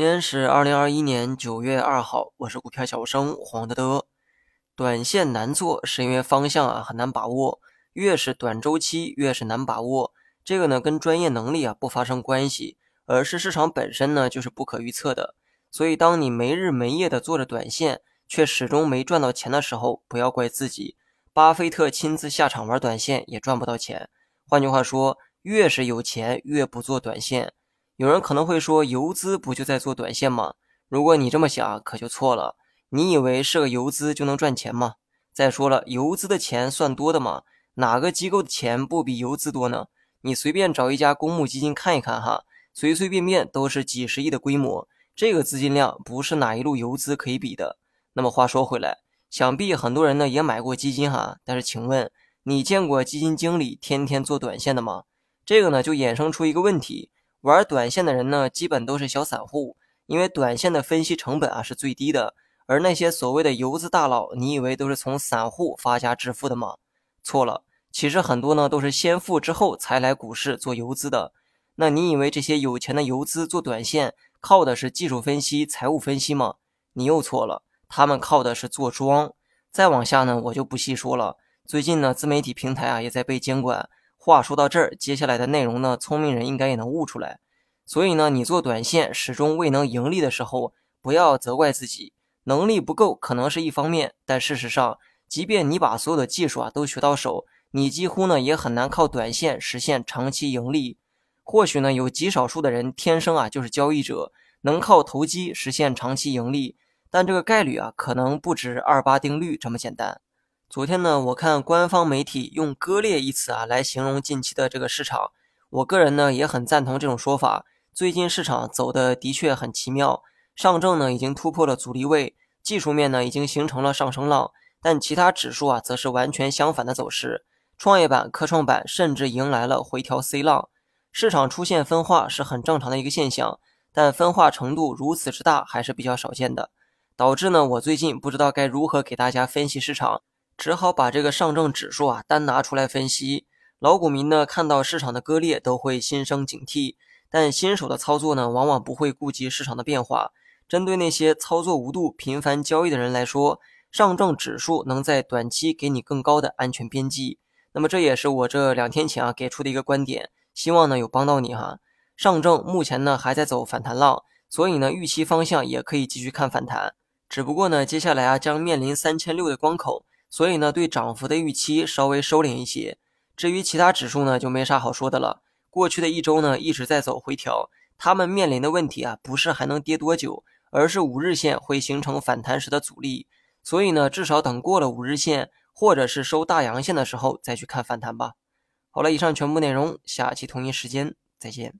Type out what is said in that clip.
今天是二零二一年九月二号，我是股票小生黄德德。短线难做，是因为方向啊很难把握，越是短周期越是难把握。这个呢跟专业能力啊不发生关系，而是市场本身呢就是不可预测的。所以当你没日没夜的做着短线，却始终没赚到钱的时候，不要怪自己。巴菲特亲自下场玩短线也赚不到钱。换句话说，越是有钱越不做短线。有人可能会说，游资不就在做短线吗？如果你这么想，可就错了。你以为是个游资就能赚钱吗？再说了，游资的钱算多的吗？哪个机构的钱不比游资多呢？你随便找一家公募基金看一看哈，随随便便都是几十亿的规模，这个资金量不是哪一路游资可以比的。那么话说回来，想必很多人呢也买过基金哈，但是请问你见过基金经理天天做短线的吗？这个呢就衍生出一个问题。玩短线的人呢，基本都是小散户，因为短线的分析成本啊是最低的。而那些所谓的游资大佬，你以为都是从散户发家致富的吗？错了，其实很多呢都是先富之后才来股市做游资的。那你以为这些有钱的游资做短线靠的是技术分析、财务分析吗？你又错了，他们靠的是做庄。再往下呢，我就不细说了。最近呢，自媒体平台啊也在被监管。话说到这儿，接下来的内容呢，聪明人应该也能悟出来。所以呢，你做短线始终未能盈利的时候，不要责怪自己，能力不够可能是一方面，但事实上，即便你把所有的技术啊都学到手，你几乎呢也很难靠短线实现长期盈利。或许呢，有极少数的人天生啊就是交易者，能靠投机实现长期盈利，但这个概率啊可能不止二八定律这么简单。昨天呢，我看官方媒体用“割裂”一词啊来形容近期的这个市场，我个人呢也很赞同这种说法。最近市场走的的确很奇妙，上证呢已经突破了阻力位，技术面呢已经形成了上升浪，但其他指数啊则是完全相反的走势。创业板、科创板甚至迎来了回调 C 浪。市场出现分化是很正常的一个现象，但分化程度如此之大还是比较少见的，导致呢我最近不知道该如何给大家分析市场。只好把这个上证指数啊单拿出来分析。老股民呢看到市场的割裂都会心生警惕，但新手的操作呢往往不会顾及市场的变化。针对那些操作无度、频繁交易的人来说，上证指数能在短期给你更高的安全边际。那么这也是我这两天前啊给出的一个观点，希望呢有帮到你哈。上证目前呢还在走反弹浪，所以呢预期方向也可以继续看反弹。只不过呢接下来啊将面临三千六的关口。所以呢，对涨幅的预期稍微收敛一些。至于其他指数呢，就没啥好说的了。过去的一周呢，一直在走回调。他们面临的问题啊，不是还能跌多久，而是五日线会形成反弹时的阻力。所以呢，至少等过了五日线，或者是收大阳线的时候，再去看反弹吧。好了，以上全部内容，下期同一时间再见。